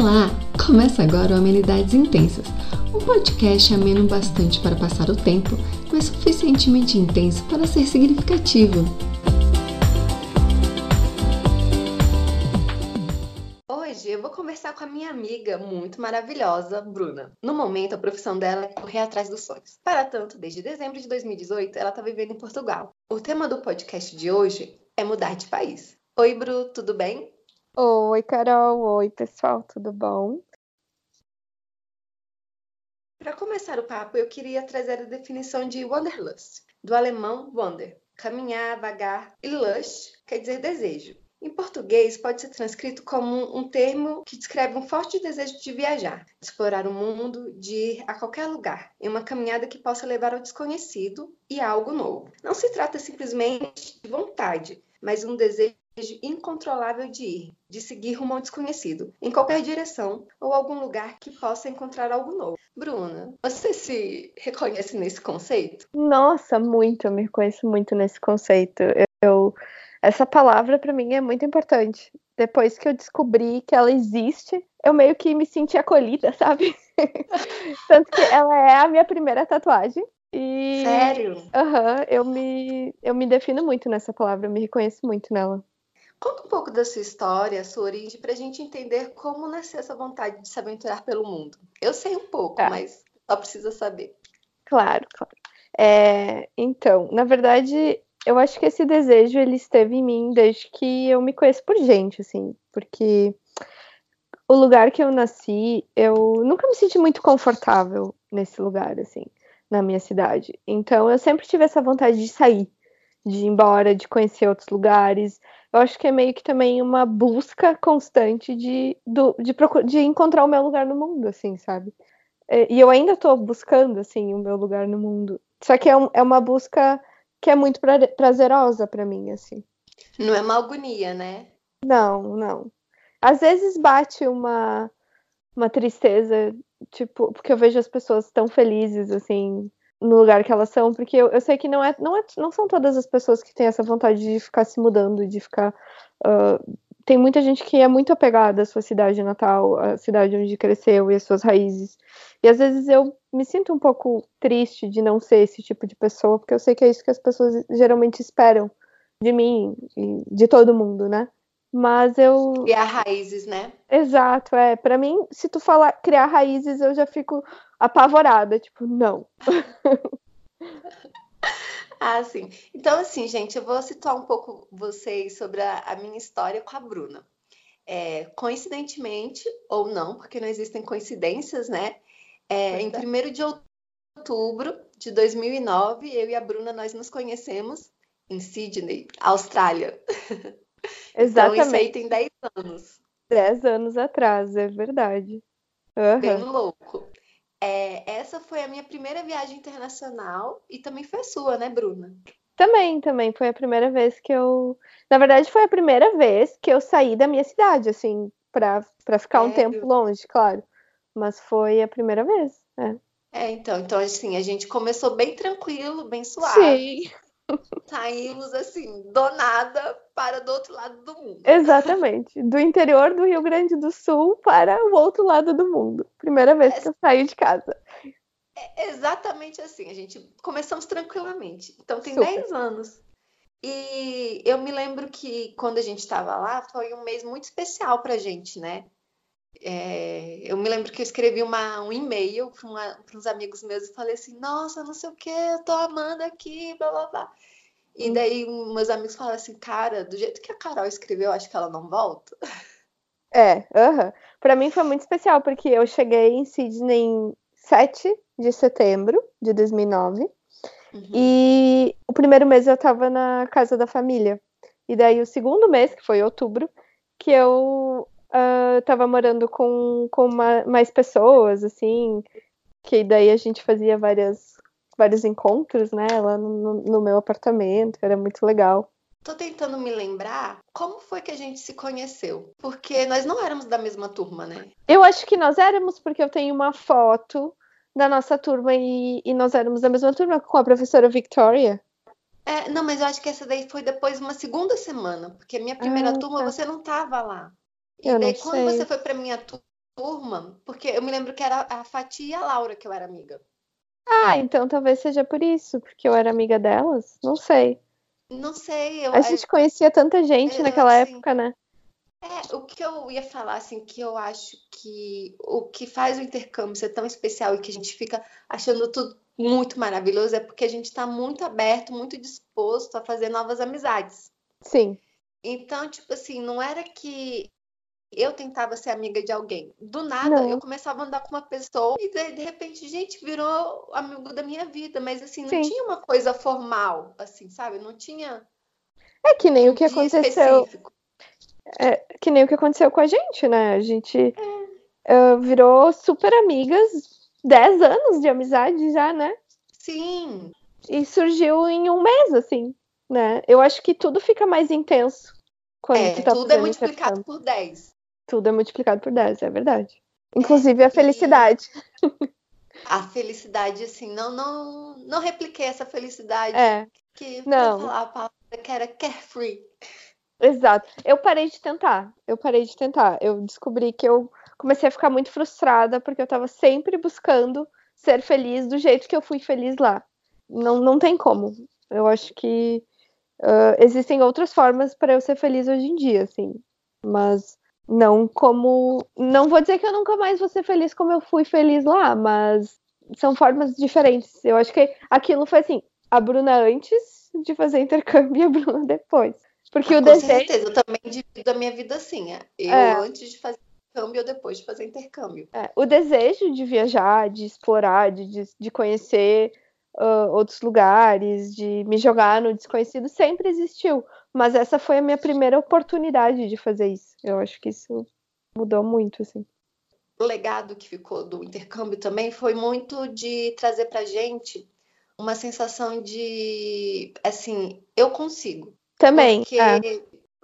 Olá! Começa agora o Amenidades Intensas, um podcast ameno bastante para passar o tempo, mas suficientemente intenso para ser significativo. Hoje eu vou conversar com a minha amiga muito maravilhosa, Bruna. No momento, a profissão dela é correr atrás dos sonhos. Para tanto, desde dezembro de 2018, ela está vivendo em Portugal. O tema do podcast de hoje é mudar de país. Oi, Bru, tudo bem? Oi, Carol. Oi, pessoal, tudo bom? Para começar o papo, eu queria trazer a definição de Wanderlust, do alemão Wander, caminhar, vagar, e Lust quer dizer desejo. Em português, pode ser transcrito como um termo que descreve um forte desejo de viajar, de explorar o mundo, de ir a qualquer lugar, em uma caminhada que possa levar ao desconhecido e a algo novo. Não se trata simplesmente de vontade, mas um desejo incontrolável de ir, de seguir rumo ao desconhecido, em qualquer direção ou algum lugar que possa encontrar algo novo. Bruna, você se reconhece nesse conceito? Nossa, muito, eu me reconheço muito nesse conceito. Eu, essa palavra para mim é muito importante. Depois que eu descobri que ela existe, eu meio que me senti acolhida, sabe? Tanto que ela é a minha primeira tatuagem. E, Sério? Aham, uhum, eu, me, eu me defino muito nessa palavra, eu me reconheço muito nela. Conta um pouco da sua história, sua origem, para a gente entender como nasceu essa vontade de se aventurar pelo mundo. Eu sei um pouco, tá. mas só precisa saber. Claro, claro. É, então, na verdade, eu acho que esse desejo ele esteve em mim desde que eu me conheço por gente, assim, porque o lugar que eu nasci, eu nunca me senti muito confortável nesse lugar, assim, na minha cidade. Então, eu sempre tive essa vontade de sair, de ir embora, de conhecer outros lugares eu acho que é meio que também uma busca constante de, do, de, de encontrar o meu lugar no mundo, assim, sabe? É, e eu ainda estou buscando, assim, o meu lugar no mundo. Só que é, um, é uma busca que é muito pra, prazerosa para mim, assim. Não é uma agonia, né? Não, não. Às vezes bate uma, uma tristeza, tipo, porque eu vejo as pessoas tão felizes, assim, no lugar que elas são, porque eu, eu sei que não é, não é, não são todas as pessoas que têm essa vontade de ficar se mudando, de ficar. Uh, tem muita gente que é muito apegada à sua cidade natal, à cidade onde cresceu e às suas raízes. E às vezes eu me sinto um pouco triste de não ser esse tipo de pessoa, porque eu sei que é isso que as pessoas geralmente esperam de mim e de todo mundo, né? Mas eu. Criar raízes, né? Exato, é. Para mim, se tu falar criar raízes, eu já fico apavorada, tipo, não. ah, sim. Então, assim, gente, eu vou situar um pouco vocês sobre a, a minha história com a Bruna. É, coincidentemente, ou não, porque não existem coincidências, né? É, em 1 de outubro de 2009, eu e a Bruna, nós nos conhecemos em Sydney, Austrália. Exatamente. Então, isso aí tem 10 anos. 10 anos atrás, é verdade. Uhum. Bem louco. É, essa foi a minha primeira viagem internacional e também foi a sua, né, Bruna? Também, também. Foi a primeira vez que eu. Na verdade, foi a primeira vez que eu saí da minha cidade, assim, pra, pra ficar um tempo longe, claro. Mas foi a primeira vez. É. é, então, então, assim, a gente começou bem tranquilo, bem suave. Sim saímos assim, do nada para do outro lado do mundo. Exatamente. Do interior do Rio Grande do Sul para o outro lado do mundo. Primeira vez é, que eu saí de casa. É exatamente assim. A gente começamos tranquilamente. Então tem Super. 10 anos. E eu me lembro que quando a gente estava lá, foi um mês muito especial pra gente, né? É, eu me lembro que eu escrevi uma, um e-mail para uns amigos meus e falei assim: Nossa, não sei o que, eu tô amando aqui, blá blá blá. E hum. daí meus amigos falaram assim: Cara, do jeito que a Carol escreveu, acho que ela não volta. É, para mim foi muito especial, porque eu cheguei em Sydney em 7 de setembro de 2009. Uhum. E o primeiro mês eu tava na casa da família. E daí o segundo mês, que foi outubro, que eu uh, tava morando com, com uma, mais pessoas, assim, que daí a gente fazia várias, vários encontros, né, lá no, no meu apartamento, era muito legal. Tô tentando me lembrar como foi que a gente se conheceu. Porque nós não éramos da mesma turma, né? Eu acho que nós éramos, porque eu tenho uma foto da nossa turma e, e nós éramos da mesma turma com a professora Victoria. É, não, mas eu acho que essa daí foi depois uma segunda semana, porque a minha primeira ah, turma tá. você não tava lá. E eu daí, quando sei. você foi para minha turma, porque eu me lembro que era a Fatia e a Laura que eu era amiga. Ah, então talvez seja por isso, porque eu era amiga delas. Não sei. Não sei, eu, A gente conhecia tanta gente eu- naquela assim, época, né? É, o que eu ia falar, assim, que eu acho que o que faz o intercâmbio ser tão especial e que a gente fica achando tudo muito maravilhoso é porque a gente está muito aberto, muito disposto a fazer novas amizades. Sim. Então, tipo assim, não era que eu tentava ser amiga de alguém. Do nada, Não. eu começava a andar com uma pessoa e de, de repente, gente, virou amigo da minha vida. Mas assim, não Sim. tinha uma coisa formal, assim, sabe? Não tinha É que nem um o que aconteceu. É, que nem o que aconteceu com a gente, né? A gente É. ah, virou super amigas, 10 anos de amizade já, né? Sim, E surgiu em um mês, assim, né? Eu acho que tudo fica mais intenso quando é, tá tudo é multiplicado por 10. Tudo é multiplicado por 10, é verdade. Inclusive a felicidade. A felicidade, assim, não, não, não repliquei essa felicidade É, que não. falar a palavra que era carefree. exato. Eu parei de tentar. Eu parei de tentar. Eu descobri que eu comecei a ficar muito frustrada porque eu tava sempre buscando ser feliz do jeito que eu fui feliz lá. Não, não tem como. Eu acho que ah, existem outras formas para eu ser feliz hoje em dia, assim. Mas não como. Não vou dizer que eu nunca mais vou ser feliz como eu fui feliz lá, mas são formas diferentes. Eu acho que aquilo foi assim: a Bruna antes de fazer intercâmbio e a Bruna depois. Porque o Com desejo. certeza, eu também divido a minha vida assim. é. Eu É. antes de fazer intercâmbio ou depois de fazer intercâmbio. É, o desejo de viajar, de explorar, de, de, de conhecer ah, outros lugares, de me jogar no desconhecido, sempre existiu. Mas essa foi a minha primeira oportunidade de fazer isso. Eu acho que isso mudou muito, assim. O legado que ficou do intercâmbio também foi muito de trazer pra gente uma sensação de, assim, eu consigo. Também. Porque é.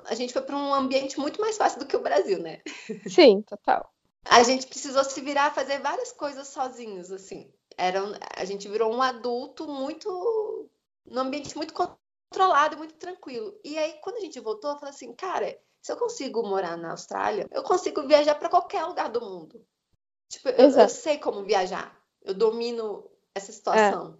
a gente foi para um ambiente muito mais fácil do que o Brasil, né? Sim, total. A gente precisou se virar, fazer várias coisas sozinhos, assim. Era, a gente virou um adulto muito, num ambiente muito controlado, muito tranquilo. E aí, quando a gente voltou, eu falei assim, cara, se eu consigo morar na Austrália, eu consigo viajar para qualquer lugar do mundo. Tipo, eu, eu sei como viajar. Eu domino essa situação.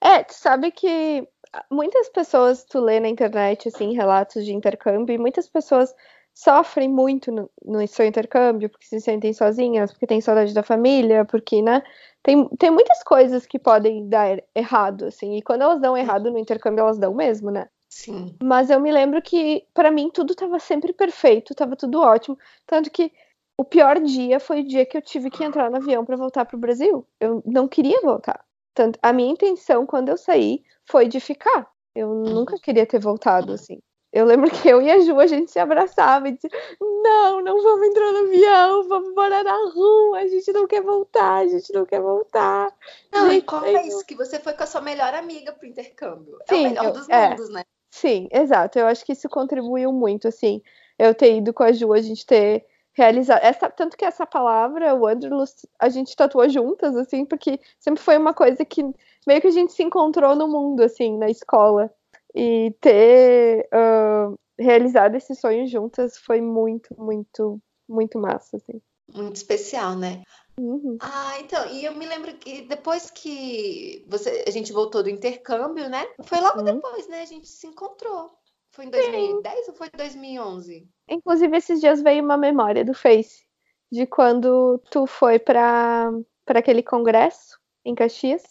É, tu sabe que muitas pessoas, tu lê na internet, assim, relatos de intercâmbio, e muitas pessoas sofrem muito no, no seu intercâmbio, porque se sentem sozinhas, porque têm saudade da família, porque, né, tem, tem muitas coisas que podem dar errado, assim, e quando elas dão errado no intercâmbio, elas dão mesmo, né? Sim. Mas eu me lembro que, pra mim, tudo tava sempre perfeito, tava tudo ótimo, tanto que o pior dia foi o dia que eu tive que entrar no avião pra voltar pro Brasil. Eu não queria voltar. Tanto, a minha intenção quando eu saí foi de ficar. Eu nunca queria ter voltado assim. Eu lembro que eu e a Ju a gente se abraçava e dizia: Não, não vamos entrar no avião, vamos morar na rua, a gente não quer voltar, a gente não quer voltar. Não, e Gente, como é isso? Que você foi com a sua melhor amiga pro intercâmbio. É o Sim, melhor eu- dos é. mundos, né? Sim, exato. Eu acho que isso contribuiu muito, assim. Eu ter ido com a Ju, a gente ter realizado. Essa, tanto que essa palavra, Wanderlust, a gente tatuou juntas, assim, porque sempre foi uma coisa que meio que a gente se encontrou no mundo, assim, na escola. E ter ah, realizado esse sonho juntas foi muito, muito, muito massa, assim. Muito especial, né? Uhum. Ah, então, e eu me lembro que depois que você, a gente voltou do intercâmbio, né? Foi logo Uhum. depois, né? A gente se encontrou. Foi em 2010 ou foi em 2011? Inclusive, esses dias veio uma memória do Face de quando tu foi para aquele congresso em Caxias.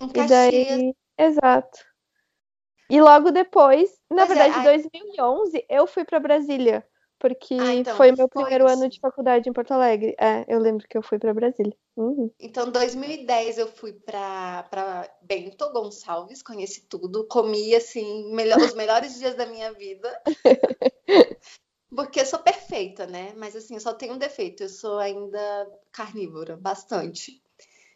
Em E Caxias. daí, exato. E logo depois, na é, verdade, aí- 2011, eu fui para Brasília, porque Ah, então, foi meu foi primeiro ano isso. de faculdade em Porto Alegre. É, eu lembro que eu fui para Brasília. Uhum. Então, em 2010 eu fui para para Bento Gonçalves, conheci tudo, comi assim melhor- os melhores dias da minha vida. Porque eu sou perfeita, né? Mas assim, eu só tenho um defeito, eu sou ainda carnívora, bastante.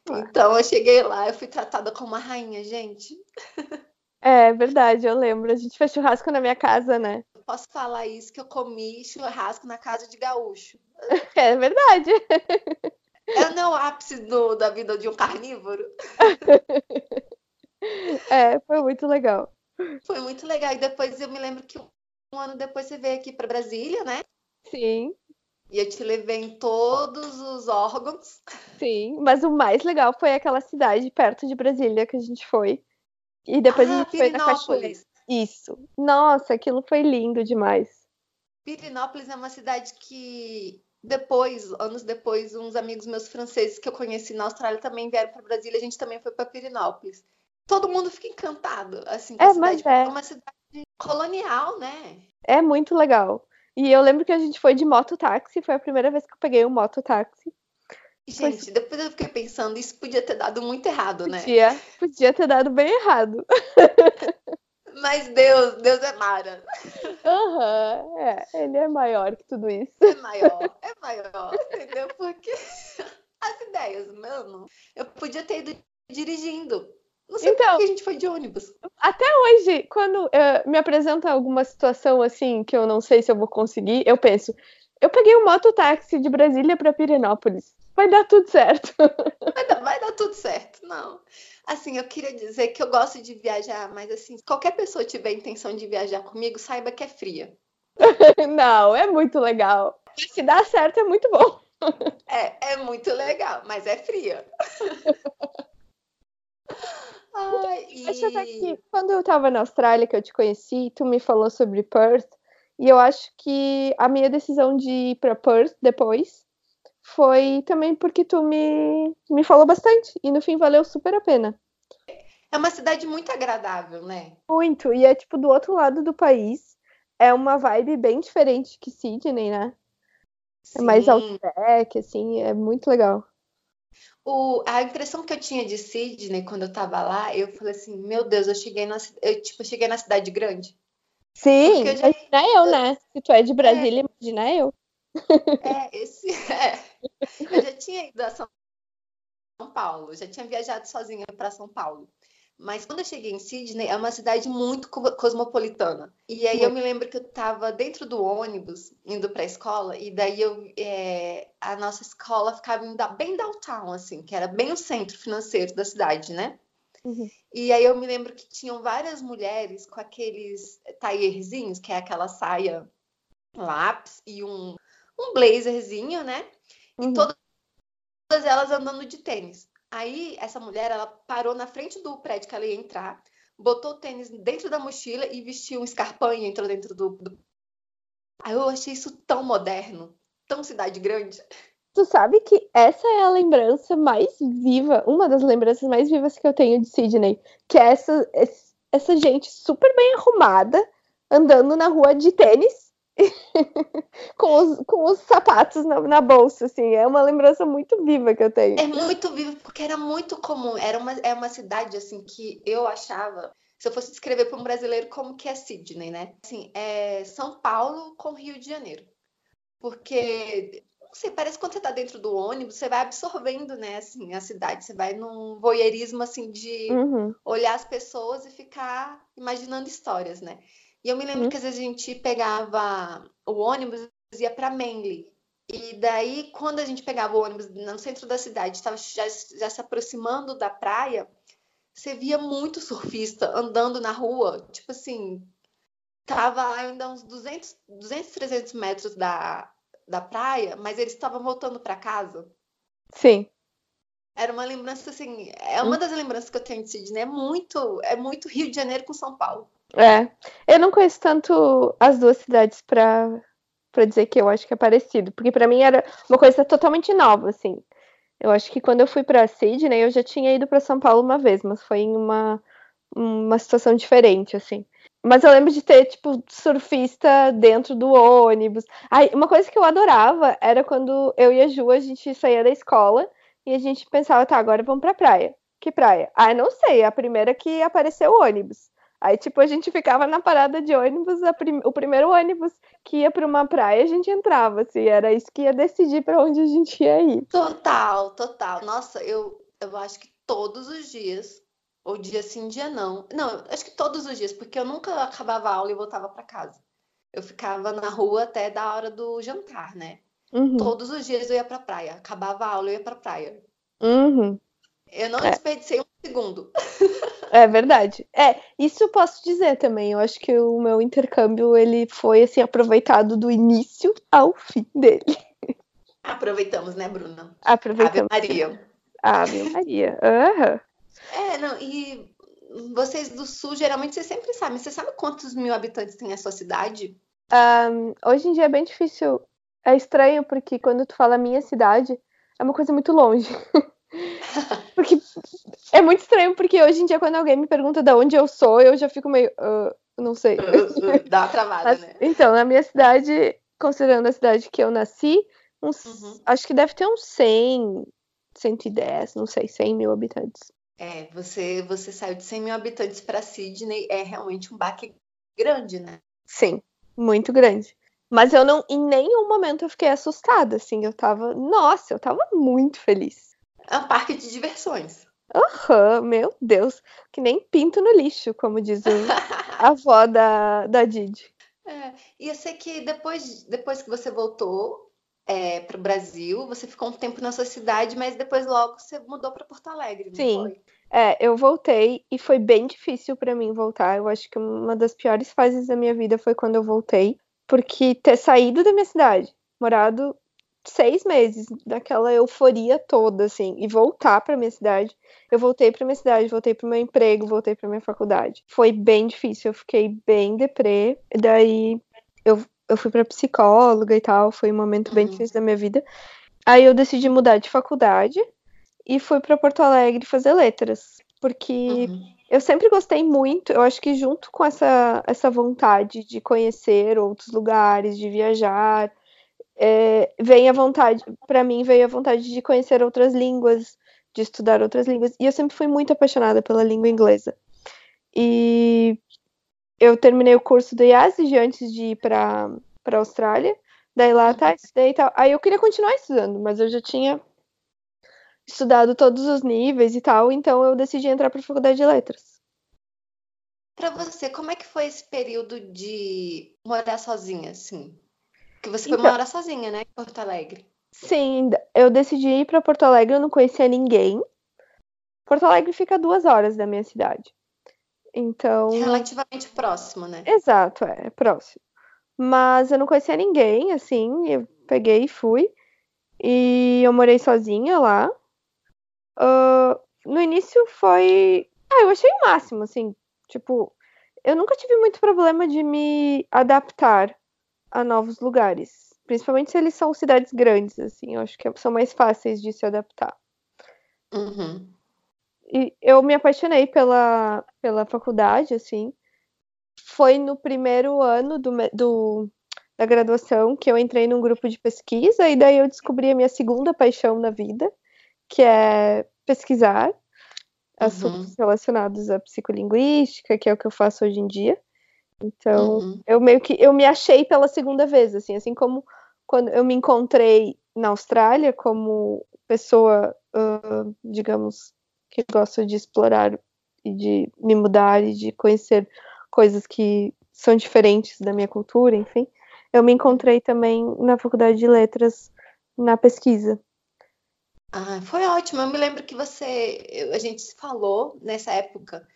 Ué. Então, eu cheguei lá, eu fui tratada como uma rainha, gente. É verdade, eu lembro. A gente fez churrasco na minha casa, né? Eu posso falar isso que eu comi churrasco na casa de gaúcho. É verdade. É não o ápice do- da vida de um carnívoro. É, foi muito legal. Foi muito legal. E depois eu me lembro que um ano depois você veio aqui para Brasília, né? Sim. E eu te levei em todos os órgãos. Sim, mas o mais legal foi aquela cidade perto de Brasília que a gente foi. E depois ah, a gente foi na cachoeira. Isso. Nossa, aquilo foi lindo demais. Pirinópolis é uma cidade que depois, anos depois, uns amigos meus franceses que eu conheci na Austrália também vieram para Brasília, a gente também foi para Pirinópolis. Todo mundo fica encantado, assim, com é, a cidade, mas é. é uma cidade colonial, né? É muito legal. E eu lembro que a gente foi de mototáxi, foi a primeira vez que eu peguei um mototáxi. Gente, depois eu fiquei pensando, isso podia ter dado muito errado, né? Podia, podia ter dado bem errado. Mas Deus, Deus é Mara. Aham, uhum, é, ele é maior que tudo isso. É maior, é maior, entendeu? Porque as ideias, mano, eu podia ter ido dirigindo. Não sei então, por que a gente foi de ônibus. Até hoje, quando uh, me apresenta alguma situação assim que eu não sei se eu vou conseguir, eu penso, eu peguei um mototáxi de Brasília para Pirenópolis. Vai dar tudo certo. Vai dar, vai dar tudo certo, não. Assim, eu queria dizer que eu gosto de viajar, mas assim, se qualquer pessoa tiver intenção de viajar comigo, saiba que é fria. Não, é muito legal. Se dá certo, é muito bom. É, é muito legal, mas é fria. Ai. Acho até que quando eu estava na Austrália, que eu te conheci, tu me falou sobre Perth, e eu acho que a minha decisão de ir para Perth depois foi também porque tu me, me falou bastante e no fim valeu super a pena. É uma cidade muito agradável, né? Muito, e é tipo do outro lado do país. É uma vibe bem diferente que Sydney, né? Sim. É mais outback, assim, é muito legal. O, a impressão que eu tinha de Sydney quando eu tava lá, eu falei assim, meu Deus, eu cheguei na, eu, tipo, cheguei na cidade grande. Sim, eu já, imagina eu, né? Se tu é de Brasília, é, imagina eu. É, esse, é. Eu já tinha ido a São Paulo, já tinha viajado sozinha para São Paulo. Mas quando eu cheguei em Sydney, é uma cidade muito cosmopolitana. E aí eu me lembro que eu estava dentro do ônibus, indo para a escola, e daí eu, é, a nossa escola ficava bem downtown, assim, que era bem o centro financeiro da cidade, né? Uhum. E aí eu me lembro que tinham várias mulheres com aqueles taierzinhos, que é aquela saia lápis e um um blazerzinho, né? Uhum. E todas elas andando de tênis. Aí essa mulher, ela parou na frente do prédio que ela ia entrar, botou o tênis dentro da mochila e vestiu um escarpão e entrou dentro do, do... Aí eu achei isso tão moderno, tão cidade grande. Tu sabe que essa é a lembrança mais viva, uma das lembranças mais vivas que eu tenho de Sydney, que é essa, essa gente super bem arrumada, andando na rua de tênis, com, os, com os sapatos na, na, bolsa, assim. É uma lembrança muito viva que eu tenho. É muito viva, porque era muito comum. Era uma, é uma cidade, assim, que eu achava... Se eu fosse descrever para um brasileiro como que é Sydney, né? Assim, é São Paulo com Rio de Janeiro. Porque não sei, parece que quando você está dentro do ônibus, você vai absorvendo, né, assim, a cidade. Você vai num voyeurismo, assim, de uhum. olhar as pessoas e ficar imaginando histórias, né? E eu me lembro uhum. que às vezes a gente pegava o ônibus e ia para Manly. E daí, quando a gente pegava o ônibus no centro da cidade, estava já, já se aproximando da praia, você via muito surfista andando na rua, tipo assim, tava ainda uns 200, 200 300 metros da, da praia, mas eles estavam voltando para casa. Sim. Era uma lembrança assim, é uma hum. das lembranças que eu tenho de Sydney, é muito, é muito Rio de Janeiro com São Paulo. É. Eu não conheço tanto as duas cidades para para dizer que eu acho que é parecido, porque para mim era uma coisa totalmente nova, assim. Eu acho que quando eu fui para Sydney, eu já tinha ido para São Paulo uma vez, mas foi em uma uma situação diferente, assim. Mas eu lembro de ter, tipo, surfista dentro do ônibus. Aí, uma coisa que eu adorava era quando eu e a Ju, a gente saía da escola e a gente pensava, tá, agora vamos pra praia. Que praia? Ah, não sei, a primeira que apareceu o ônibus. Aí, tipo, a gente ficava na parada de ônibus, prim... o primeiro ônibus que ia para uma praia, a gente entrava, assim, era isso que ia decidir para onde a gente ia ir. Total, total. Nossa, eu, eu acho que todos os dias, ou dia sim, dia não. Não, acho que todos os dias, porque eu nunca acabava a aula e voltava para casa. Eu ficava na rua até da hora do jantar, né? Uhum. Todos os dias eu ia pra praia. Acabava a aula, eu ia pra praia. Uhum. Eu não é. desperdicei um segundo. É verdade. É, isso eu posso dizer também. Eu acho que o meu intercâmbio ele foi assim aproveitado do início ao fim dele. Aproveitamos, né, Bruna? Aproveitamos. Ave Maria. Ave Maria. Uhum. É, não, e vocês do sul, geralmente, vocês sempre sabem. Você sabe quantos mil habitantes tem a sua cidade? Um, hoje em dia é bem difícil. É estranho porque quando tu fala minha cidade, é uma coisa muito longe. porque é muito estranho, porque hoje em dia, quando alguém me pergunta de onde eu sou, eu já fico meio. Uh, não sei. Dá uma travada, Mas, né? Então, na minha cidade, considerando a cidade que eu nasci, uns, uhum. acho que deve ter uns 100, 110, não sei, 100 mil habitantes. É, você, você saiu de 100 mil habitantes para Sydney, é realmente um baque grande, né? Sim, muito grande. Mas eu não, em nenhum momento eu fiquei assustada, assim, eu tava, nossa, eu tava muito feliz. É um parque de diversões. Aham, uhum, meu Deus, que nem pinto no lixo, como diz o, a avó da, da Didi. É, e eu sei que depois, depois que você voltou é, para o Brasil, você ficou um tempo na sua cidade, mas depois logo você mudou para Porto Alegre, Sim. Foi? É, eu voltei e foi bem difícil para mim voltar. Eu acho que uma das piores fases da minha vida foi quando eu voltei, porque ter saído da minha cidade, morado seis meses daquela euforia toda, assim, e voltar para minha cidade. Eu voltei para minha cidade, voltei para meu emprego, voltei para minha faculdade. Foi bem difícil, eu fiquei bem deprê. Daí eu, eu fui para psicóloga e tal, foi um momento bem uhum. difícil da minha vida. Aí eu decidi mudar de faculdade e fui para Porto Alegre fazer letras, porque uhum. eu sempre gostei muito, eu acho que junto com essa essa vontade de conhecer outros lugares, de viajar, é, vem a vontade, para mim veio a vontade de conhecer outras línguas, de estudar outras línguas. E eu sempre fui muito apaixonada pela língua inglesa. E eu terminei o curso do IASIG antes de ir para para Austrália. Daí lá tá, estudei e tal. Aí eu queria continuar estudando, mas eu já tinha estudado todos os níveis e tal, então eu decidi entrar para a faculdade de letras. Para você, como é que foi esse período de morar sozinha, assim? Que você então, foi morar sozinha, né, em Porto Alegre. Sim, eu decidi ir para Porto Alegre, eu não conhecia ninguém. Porto Alegre fica a duas horas da minha cidade. Então. Relativamente próximo, né? Exato, é, é próximo. Mas eu não conhecia ninguém, assim, eu peguei e fui. E eu morei sozinha lá. Uh, no início foi. Ah, eu achei o máximo, assim. Tipo, eu nunca tive muito problema de me adaptar a novos lugares. Principalmente se eles são cidades grandes, assim, eu acho que são mais fáceis de se adaptar. Uhum. E eu me apaixonei pela, pela faculdade, assim. Foi no primeiro ano do, do, da graduação que eu entrei num grupo de pesquisa, e daí eu descobri a minha segunda paixão na vida, que é pesquisar assuntos uhum. relacionados à psicolinguística, que é o que eu faço hoje em dia. Então, uhum. eu meio que eu me achei pela segunda vez, assim, assim como quando eu me encontrei na Austrália como pessoa, uh, digamos, que gosta de explorar e de me mudar e de conhecer coisas que são diferentes da minha cultura, enfim. Eu me encontrei também na faculdade de letras na pesquisa. Ah, foi ótimo. Eu me lembro que você, a gente se falou nessa época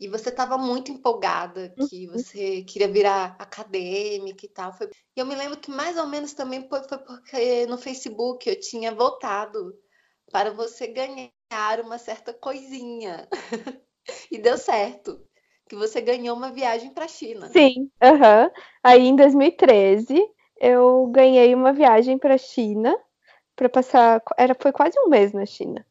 e você estava muito empolgada, que uhum. você queria virar acadêmica e tal. Foi... E eu me lembro que mais ou menos também foi, foi porque no Facebook eu tinha votado para você ganhar uma certa coisinha. e deu certo. Que você ganhou uma viagem para a China. Sim, uhum. aí em 2013 eu ganhei uma viagem para a China para passar. Era, foi quase um mês na China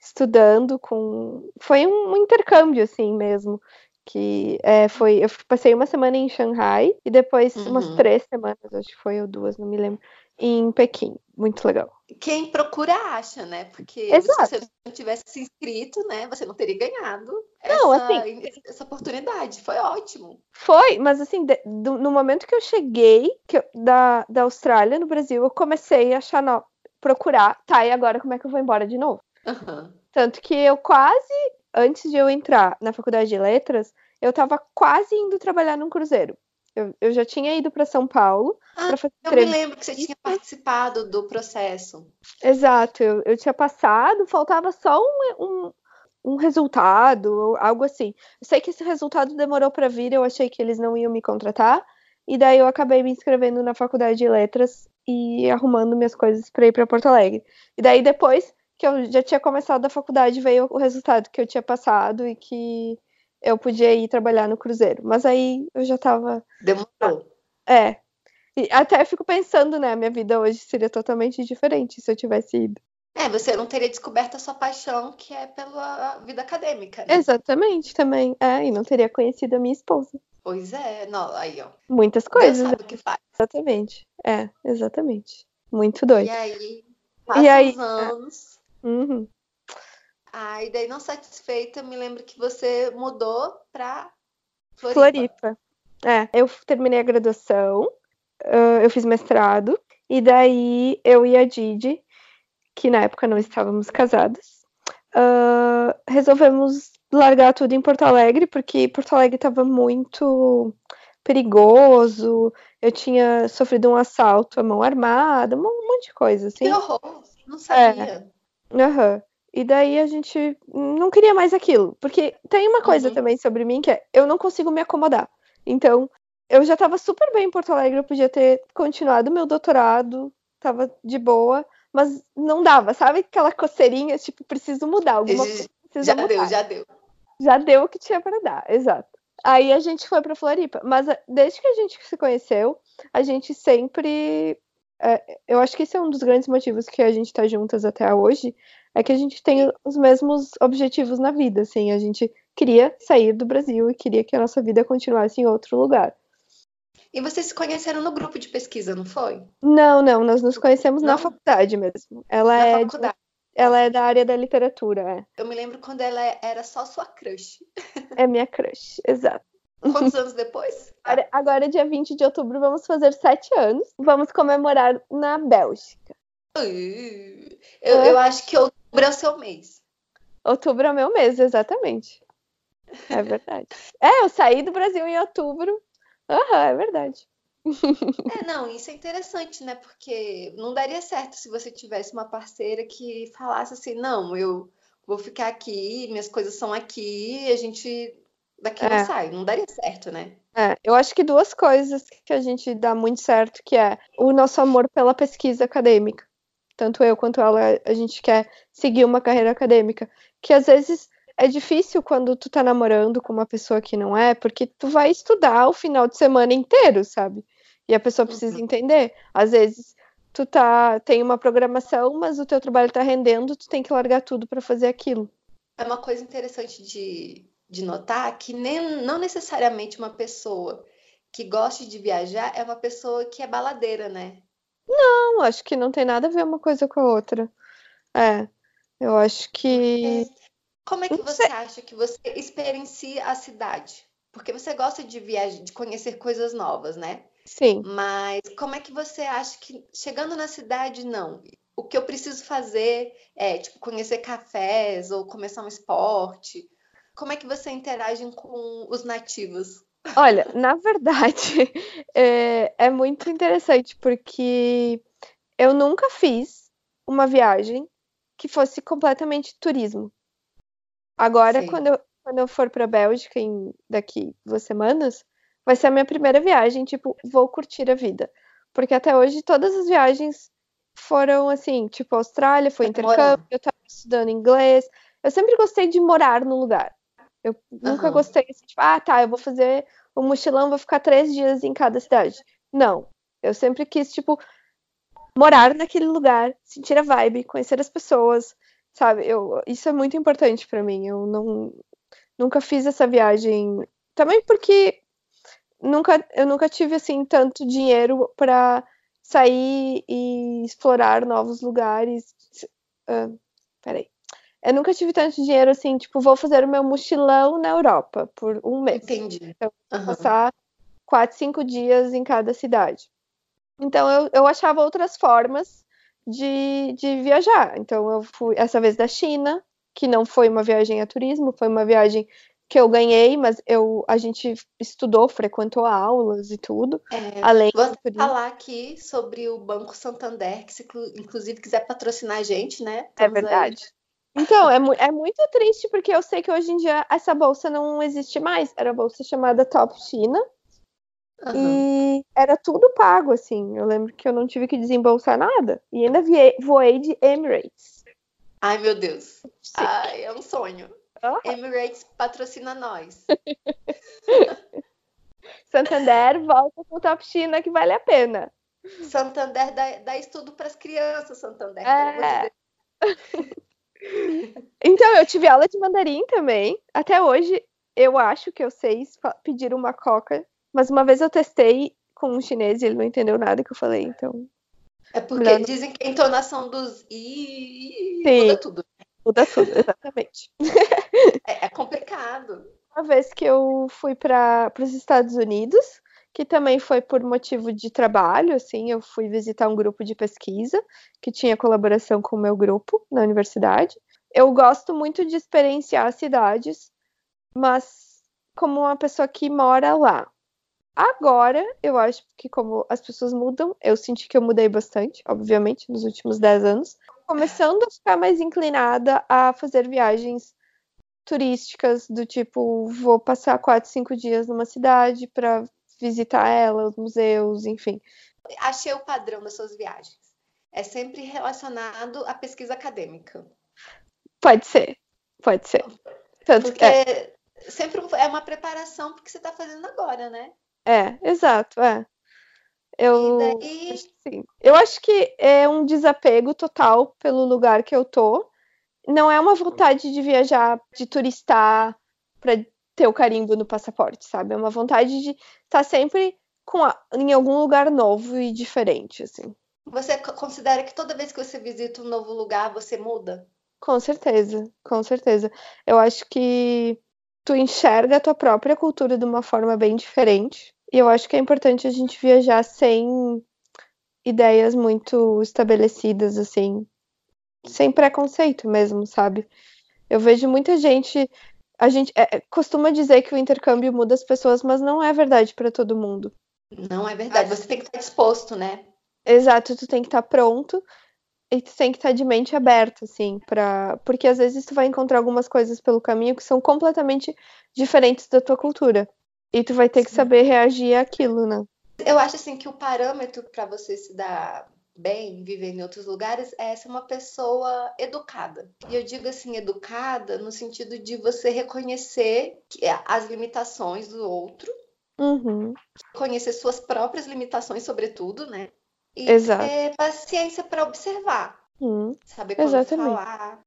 estudando com. Foi um intercâmbio, assim mesmo. Que é, foi. Eu passei uma semana em Xangai e depois uhum. umas três semanas, acho que foi, ou duas, não me lembro, em Pequim. Muito legal. Quem procura acha, né? Porque Exato. se você não tivesse se inscrito, né, você não teria ganhado não, essa, assim, essa oportunidade. Foi ótimo. Foi, mas assim, de, do, no momento que eu cheguei que eu, da, da Austrália no Brasil, eu comecei a achar, não, procurar, tá, e agora como é que eu vou embora de novo? Uhum. Tanto que eu quase, antes de eu entrar na faculdade de letras, eu estava quase indo trabalhar num cruzeiro. Eu, eu já tinha ido para São Paulo. Ah, fazer eu me lembro que você tinha participado do processo. Exato, eu, eu tinha passado, faltava só um, um, um resultado, algo assim. Eu sei que esse resultado demorou para vir, eu achei que eles não iam me contratar. E daí eu acabei me inscrevendo na faculdade de letras e arrumando minhas coisas para ir para Porto Alegre. E daí depois que eu já tinha começado a faculdade, veio o resultado que eu tinha passado e que eu podia ir trabalhar no cruzeiro. Mas aí eu já tava. Demorou. É. E até fico pensando, né? A minha vida hoje seria totalmente diferente se eu tivesse ido. É, você não teria descoberto a sua paixão, que é pela vida acadêmica. Né? Exatamente, também. É, e não teria conhecido a minha esposa. Pois é, não, aí, ó. Muitas coisas. Deus sabe o que faz. Exatamente. É, exatamente. Muito doido. E aí, passa E aí- anos. Uhum. Ah, e daí, não satisfeita, me lembro que você mudou pra Floripa. Floripa. É, eu terminei a graduação, eu fiz mestrado, e daí eu e a Didi, que na época não estávamos casadas, ah, resolvemos largar tudo em Porto Alegre, porque Porto Alegre estava muito perigoso, eu tinha sofrido um assalto à mão armada, um monte de coisa, assim. Que horror! Não sabia. E daí a gente não queria mais aquilo. Porque tem uma coisa Uhum. também sobre mim que é eu não consigo me acomodar. Então, eu já tava super bem em Porto Alegre, eu podia ter continuado meu doutorado, tava de boa, mas não dava, sabe? Aquela coceirinha, tipo, preciso mudar, alguma coisa Já mudar. deu, já deu. Já deu o que tinha para dar, exato. Aí a gente foi para Floripa, mas a- desde que a gente se conheceu, a gente sempre. É, eu acho que esse é um dos grandes motivos que a gente tá juntas até hoje, é que a gente tem os mesmos objetivos na vida, assim, a gente queria sair do Brasil e queria que a nossa vida continuasse em outro lugar. E vocês se conheceram no grupo de pesquisa, não foi? Não, não, nós nos conhecemos na Não? faculdade mesmo. Ela Na é, de- faculdade. ela é da área da literatura, Eu me lembro quando ela era só sua crush. é, é minha crush, exato. Quantos anos depois? Agora, agora, dia 20 de outubro, vamos fazer sete anos. Vamos comemorar na Bélgica. Uh, eu, É. eu acho que outubro é o seu mês. Outubro é o meu mês, exatamente. É verdade. É, eu saí do Brasil em outubro. Aham, é verdade. É, não, isso é interessante, né? Porque não daria certo se você tivesse uma parceira que falasse assim, não, eu vou ficar aqui, minhas coisas são aqui, a gente daqui não É. sai. Não daria certo, né? É, eu acho que duas coisas que a gente dá muito certo, que é o nosso amor pela pesquisa acadêmica. Tanto eu quanto ela, a gente quer seguir uma carreira acadêmica. Que às vezes é difícil quando tu tá namorando com uma pessoa que não é, porque tu vai estudar o final de semana inteiro, sabe? E a pessoa precisa Uhum. entender. Às vezes tu tá, tem uma programação, mas o teu trabalho tá rendendo, tu tem que largar tudo para fazer aquilo. É uma coisa interessante de, de notar que nem, não necessariamente uma pessoa que goste de viajar é uma pessoa que é baladeira, né? Não, acho que não tem nada a ver uma coisa com a outra. É, eu acho que. Como é que você acha que você experiencia a cidade? Porque você gosta de viajar, de conhecer coisas novas, né? Sim. Mas como é que você acha que chegando na cidade, não? O que eu preciso fazer é, tipo, conhecer cafés ou começar um esporte? Como é que você interage com os nativos? Olha, na verdade, é, é muito interessante porque eu nunca fiz uma viagem que fosse completamente turismo. Agora, quando eu, quando eu for para Bélgica em, daqui duas semanas, vai ser a minha primeira viagem, tipo, vou curtir a vida. Porque até hoje todas as viagens foram assim, tipo, Austrália foi Foi intercâmbio, eu estava estudando inglês. Eu sempre gostei de morar no lugar. Eu nunca gostei assim, tipo, ah, tá, eu vou fazer o mochilão, vou ficar três dias em cada cidade. Não. Eu sempre quis, tipo, morar naquele lugar, sentir a vibe, conhecer as pessoas, sabe? Eu, isso é muito importante pra mim. Eu não, nunca fiz essa viagem. Também porque nunca, eu nunca tive assim tanto dinheiro pra sair e explorar novos lugares. Ah, peraí. Eu nunca tive tanto dinheiro assim, tipo, vou fazer o meu mochilão na Europa por um mês Entendi. Então, Aham. passar quatro, cinco dias em cada cidade. Então eu, eu achava outras formas de, de viajar. Então eu fui essa vez da China, que não foi uma viagem a turismo, foi uma viagem que eu ganhei, mas eu, a gente estudou, frequentou aulas e tudo, É, além vou falar aqui sobre o Banco Santander, que se inclu- inclusive quiser patrocinar a gente, né? É Estamos aí. verdade. Então, é, mu- é muito triste porque eu sei que hoje em dia essa bolsa não existe mais. Era a bolsa chamada Top China. Uhum. E era tudo pago, assim. Eu lembro que eu não tive que desembolsar nada. E ainda voei de Emirates. Ai, meu Deus. Sim. Ai, é um sonho. Uhum. Emirates patrocina nós. Santander volta com Top China que vale a pena. Santander dá, dá estudo para as crianças, Santander. É. então, eu tive aula de mandarim também. Até hoje, eu acho que eu sei pedir uma coca, mas uma vez eu testei com um chinês e ele não entendeu nada que eu falei, então. É porque dizem que a entonação dos i Sim, muda tudo. Muda tudo, exatamente. é, é complicado. Uma vez que eu fui para os Estados Unidos, que também foi por motivo de trabalho, assim, eu fui visitar um grupo de pesquisa que tinha colaboração com o meu grupo na universidade. Eu gosto muito de experienciar cidades, mas como uma pessoa que mora lá. Agora, eu acho que como as pessoas mudam, eu senti que eu mudei bastante, obviamente, nos últimos 10 anos, começando a ficar mais inclinada a fazer viagens turísticas do tipo, vou passar 4, 5 dias numa cidade para visitar ela, os museus, enfim. Achei o padrão das suas viagens. É sempre relacionado à pesquisa acadêmica. Pode ser, pode ser. Tanto porque é. sempre é uma preparação porque você está fazendo agora, né? É, exato, é. Eu, daí... sim. eu acho que é um desapego total pelo lugar que eu tô. Não é uma vontade de viajar, de turistar, para ter o carimbo no passaporte, sabe? É uma vontade de estar tá sempre com a, em algum lugar novo e diferente, assim. Você considera que toda vez que você visita um novo lugar, você muda? Com certeza, com certeza. Eu acho que tu enxerga a tua própria cultura de uma forma bem diferente. E eu acho que é importante a gente viajar sem ideias muito estabelecidas, assim, sem preconceito mesmo, sabe? Eu vejo muita gente a gente é, é, costuma dizer que o intercâmbio muda as pessoas, mas não é verdade para todo mundo. Não é verdade. Você tem que estar disposto, né? Exato, tu tem que estar pronto e tu tem que estar de mente aberta, assim, para porque às vezes tu vai encontrar algumas coisas pelo caminho que são completamente diferentes da tua cultura. E tu vai ter que saber reagir àquilo, né? Eu acho assim que o parâmetro para você se dar bem, viver em outros lugares, é ser uma pessoa educada. E eu digo assim, educada no sentido de você reconhecer é as limitações do outro, uhum. conhecer suas próprias limitações, sobretudo, né? E Exato. ter paciência para observar. Uhum. Saber quando Exatamente. falar.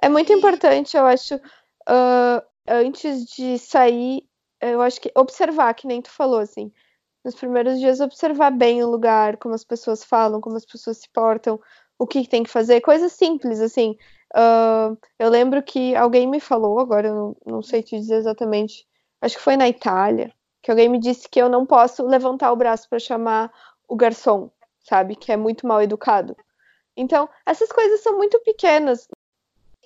É muito e... importante, eu acho, uh, antes de sair, eu acho que observar, que nem tu falou, assim nos primeiros dias observar bem o lugar, como as pessoas falam, como as pessoas se portam, o que tem que fazer, coisas simples, assim. Uh, eu lembro que alguém me falou, agora eu não, não sei te dizer exatamente, acho que foi na Itália, que alguém me disse que eu não posso levantar o braço para chamar o garçom, sabe? Que é muito mal educado. Então, essas coisas são muito pequenas.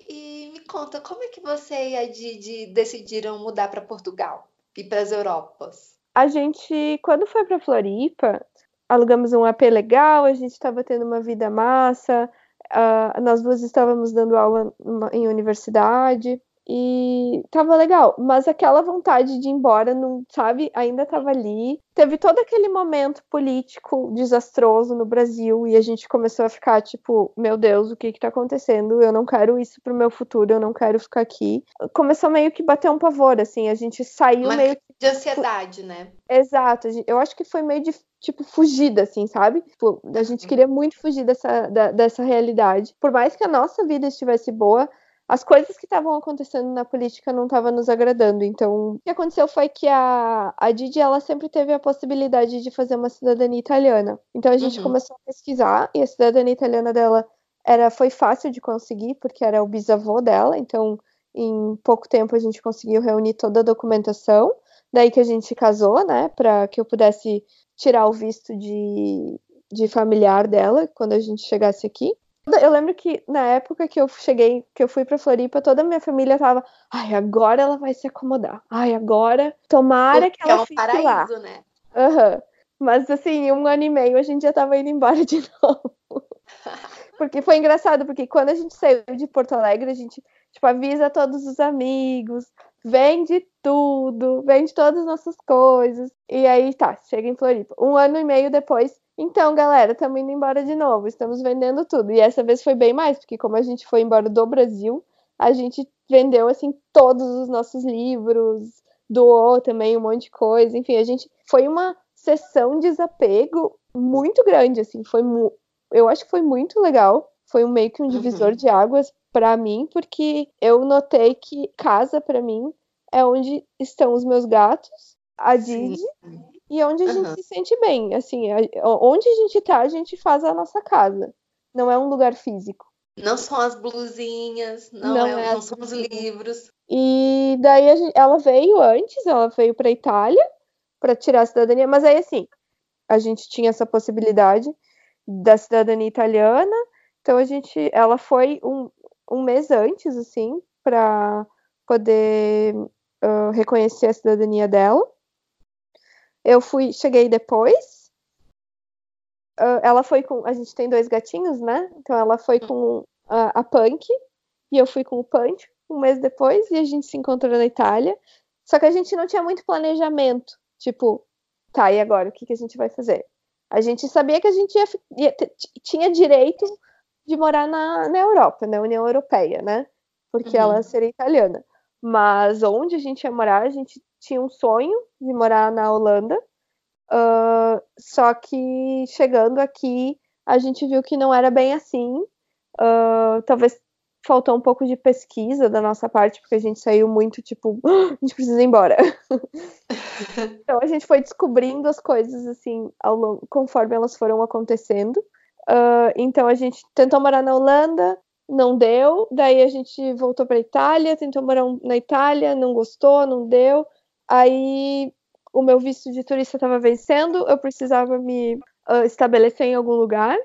E me conta, como é que você e a Didi decidiram mudar para Portugal e para as Europas? A gente, quando foi para Floripa, alugamos um AP legal, a gente estava tendo uma vida massa, uh, nós duas estávamos dando aula em universidade e tava legal, mas aquela vontade de ir embora, não sabe, ainda tava ali. Teve todo aquele momento político desastroso no Brasil e a gente começou a ficar tipo, meu Deus, o que que tá acontecendo? Eu não quero isso pro meu futuro, eu não quero ficar aqui. Começou meio que bater um pavor, assim, a gente saiu Uma meio de ansiedade, né? Exato, eu acho que foi meio de tipo, fugida, assim, sabe? Tipo, a gente uhum. queria muito fugir dessa, da, dessa realidade. Por mais que a nossa vida estivesse boa, as coisas que estavam acontecendo na política não estavam nos agradando. Então, o que aconteceu foi que a, a Didi, ela sempre teve a possibilidade de fazer uma cidadania italiana. Então, a gente uhum. começou a pesquisar e a cidadania italiana dela era foi fácil de conseguir, porque era o bisavô dela. Então, em pouco tempo, a gente conseguiu reunir toda a documentação. Daí que a gente casou, né, para que eu pudesse tirar o visto de, de familiar dela quando a gente chegasse aqui. Eu lembro que na época que eu cheguei, que eu fui pra Floripa, toda a minha família tava, ai, agora ela vai se acomodar. Ai, agora, tomara Porque que ela é um fique paraíso, lá. né? Uhum. Mas assim, um ano e meio a gente já tava indo embora de novo. porque foi engraçado, porque quando a gente saiu de Porto Alegre, a gente, tipo, avisa todos os amigos, vende tudo, vende todas as nossas coisas. E aí tá, chega em Floripa. Um ano e meio depois, então, galera, estamos indo embora de novo, estamos vendendo tudo. E essa vez foi bem mais, porque como a gente foi embora do Brasil, a gente vendeu assim todos os nossos livros, doou também um monte de coisa. Enfim, a gente foi uma sessão de desapego muito grande, assim, foi eu acho que foi muito legal. Foi um meio que um divisor uhum. de águas para mim, porque eu notei que casa para mim é onde estão os meus gatos, a Didi, Sim. E onde a uhum. gente se sente bem. Assim, a, onde a gente tá, a gente faz a nossa casa. Não é um lugar físico. Não são as blusinhas, não, não, é, é não são os livros. E daí gente, ela veio antes, ela veio para Itália para tirar a cidadania, mas aí assim, a gente tinha essa possibilidade da cidadania italiana, então a gente, ela foi um, um mês antes, assim, para poder uh, reconhecer a cidadania dela. Eu fui, cheguei depois. Uh, ela foi com, a gente tem dois gatinhos, né? Então ela foi com a, a Punk e eu fui com o Punch um mês depois e a gente se encontrou na Itália. Só que a gente não tinha muito planejamento. Tipo, tá, e agora? O que, que a gente vai fazer? A gente sabia que a gente ia, ia, tinha direito de morar na, na Europa, na União Europeia, né? Porque uhum. ela seria italiana. Mas onde a gente ia morar, a gente tinha um sonho de morar na Holanda. Uh, só que chegando aqui, a gente viu que não era bem assim. Uh, talvez faltou um pouco de pesquisa da nossa parte, porque a gente saiu muito tipo, ah, a gente precisa ir embora. então a gente foi descobrindo as coisas assim ao conforme elas foram acontecendo. Uh, então a gente tentou morar na Holanda, não deu. Daí a gente voltou para Itália, tentou morar na Itália, não gostou, não deu. Aí o meu visto de turista estava vencendo, eu precisava me uh, estabelecer em algum lugar.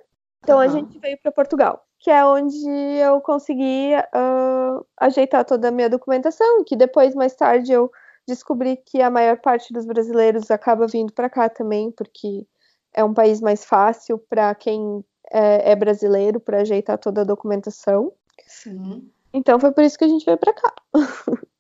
Então uhum. a gente veio para Portugal que é onde eu consegui uh, ajeitar toda a minha documentação, que depois, mais tarde, eu descobri que a maior parte dos brasileiros acaba vindo para cá também, porque é um país mais fácil para quem é, é brasileiro para ajeitar toda a documentação. Sim. Então foi por isso que a gente veio para cá.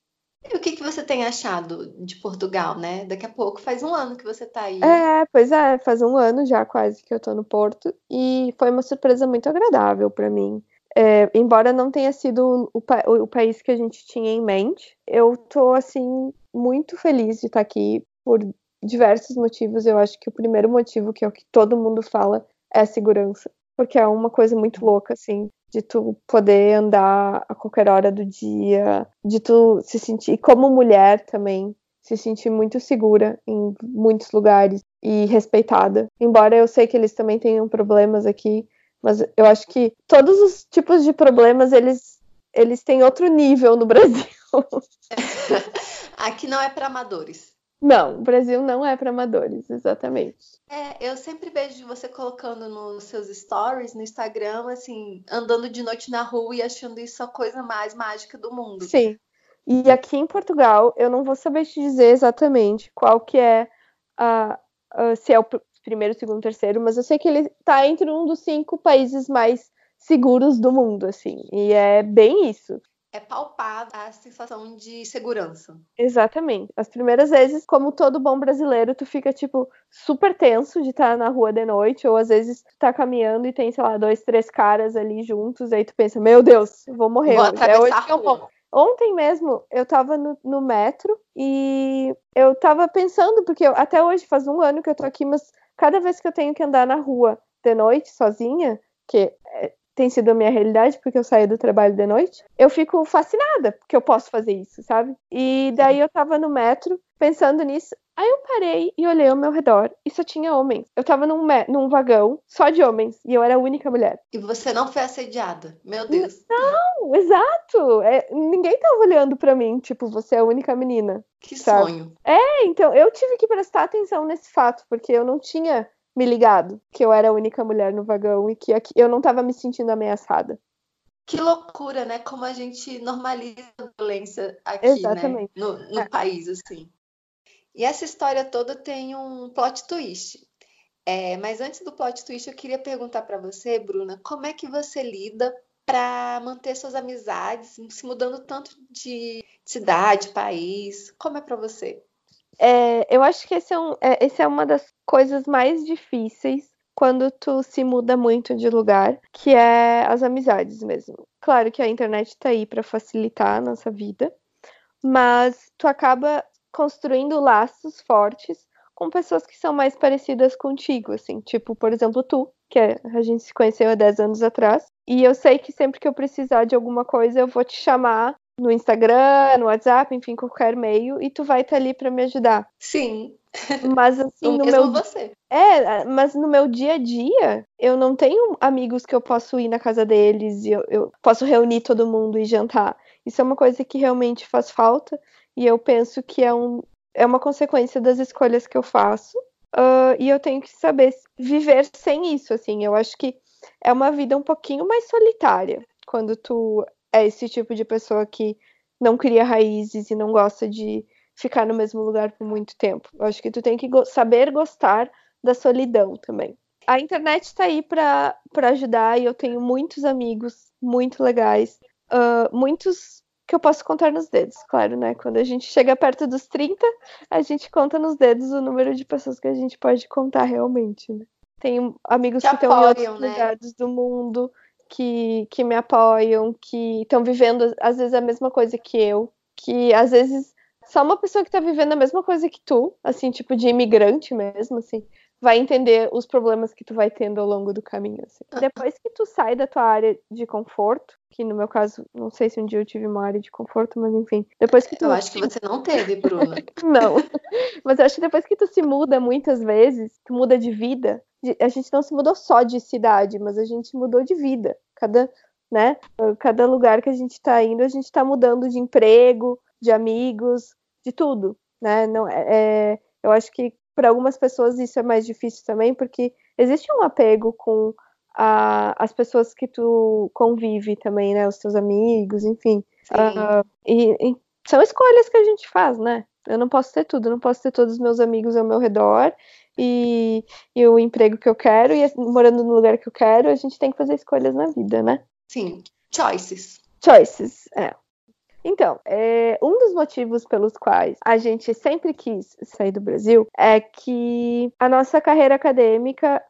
E o que, que você tem achado de Portugal, né? Daqui a pouco faz um ano que você tá aí. É, pois é, faz um ano já quase que eu tô no Porto e foi uma surpresa muito agradável para mim. É, embora não tenha sido o, o, o, país que a gente tinha em mente, eu tô assim muito feliz de estar tá aqui por diversos motivos. Eu acho que o primeiro motivo, que é o que todo mundo fala, é a segurança, porque é uma coisa muito louca assim de tu poder andar a qualquer hora do dia, de tu se sentir, como mulher também, se sentir muito segura em muitos lugares e respeitada. Embora eu sei que eles também tenham problemas aqui, mas eu acho que todos os tipos de problemas eles eles têm outro nível no Brasil. aqui não é para amadores. Não, o Brasil não é para amadores, exatamente. É, eu sempre vejo você colocando nos seus stories no Instagram, assim, andando de noite na rua e achando isso a coisa mais mágica do mundo. Sim. E aqui em Portugal, eu não vou saber te dizer exatamente qual que é a, a se é o primeiro, segundo, terceiro, mas eu sei que ele está entre um dos cinco países mais seguros do mundo, assim. E é bem isso é palpável a sensação de segurança. Exatamente. As primeiras vezes, como todo bom brasileiro, tu fica, tipo, super tenso de estar na rua de noite, ou às vezes tu tá caminhando e tem, sei lá, dois, três caras ali juntos, aí tu pensa, meu Deus, eu vou morrer vou hoje. É hoje que eu vou. Ontem mesmo eu tava no, no, metro e eu tava pensando, porque eu, até hoje faz um ano que eu tô aqui, mas cada vez que eu tenho que andar na rua de noite sozinha, que é, tem sido a minha realidade, porque eu saio do trabalho de noite, eu fico fascinada porque eu posso fazer isso, sabe? E daí eu tava no metro pensando nisso. Aí eu parei e olhei ao meu redor e só tinha homens. Eu tava num, num vagão só de homens e eu era a única mulher. E você não foi assediada? Meu Deus. Não, exato. É, ninguém tava olhando para mim, tipo, você é a única menina. Que sabe? sonho. É, então eu tive que prestar atenção nesse fato, porque eu não tinha me ligado que eu era a única mulher no vagão e que eu não estava me sentindo ameaçada. Que loucura, né? Como a gente normaliza a violência aqui, né? Exatamente. né? No, no é. país, assim. E essa história toda tem um plot twist. É, mas antes do plot twist, eu queria perguntar para você, Bruna, como é que você lida para manter suas amizades, se mudando tanto de cidade, país? Como é para você? É, eu acho que esse é, um, é, esse é uma das coisas mais difíceis quando tu se muda muito de lugar, que é as amizades mesmo. Claro que a internet tá aí para facilitar a nossa vida, mas tu acaba construindo laços fortes com pessoas que são mais parecidas contigo, assim, tipo, por exemplo, tu, que é, a gente se conheceu há 10 anos atrás, e eu sei que sempre que eu precisar de alguma coisa, eu vou te chamar no Instagram, no WhatsApp, enfim, qualquer meio, e tu vai estar ali para me ajudar. Sim. Mas assim, no meu você. É, mas no meu dia a dia, eu não tenho amigos que eu posso ir na casa deles e eu, eu posso reunir todo mundo e jantar. Isso é uma coisa que realmente faz falta e eu penso que é, um, é uma consequência das escolhas que eu faço. Uh, e eu tenho que saber viver sem isso, assim. Eu acho que é uma vida um pouquinho mais solitária quando tu é esse tipo de pessoa que não cria raízes e não gosta de ficar no mesmo lugar por muito tempo. Eu acho que tu tem que go saber gostar da solidão também. A internet está aí para ajudar e eu tenho muitos amigos muito legais, uh, muitos que eu posso contar nos dedos, claro, né? Quando a gente chega perto dos 30, a gente conta nos dedos o número de pessoas que a gente pode contar realmente, né? Tenho amigos que, que estão em outros né? lugares do mundo, que, que me apoiam, que estão vivendo às vezes a mesma coisa que eu, que às vezes só uma pessoa que está vivendo a mesma coisa que tu, assim, tipo de imigrante mesmo, assim, vai entender os problemas que tu vai tendo ao longo do caminho. Assim. Depois que tu sai da tua área de conforto, que no meu caso, não sei se um dia eu tive uma área de conforto, mas enfim, depois que tu... Eu acho que você não teve, Bruna. não, mas eu acho que depois que tu se muda muitas vezes, tu muda de vida, a gente não se mudou só de cidade, mas a gente mudou de vida. Cada, né, cada lugar que a gente está indo, a gente está mudando de emprego, de amigos, de tudo, né? Não é, é eu acho que para algumas pessoas isso é mais difícil também, porque existe um apego com a, as pessoas que tu convive também, né? Os teus amigos, enfim. Uh, e, e, são escolhas que a gente faz, né? Eu não posso ter tudo, não posso ter todos os meus amigos ao meu redor e, e o emprego que eu quero e morando no lugar que eu quero, a gente tem que fazer escolhas na vida, né? Sim, choices. Choices, é. Então, é, um dos motivos pelos quais a gente sempre quis sair do Brasil é que a nossa carreira acadêmica,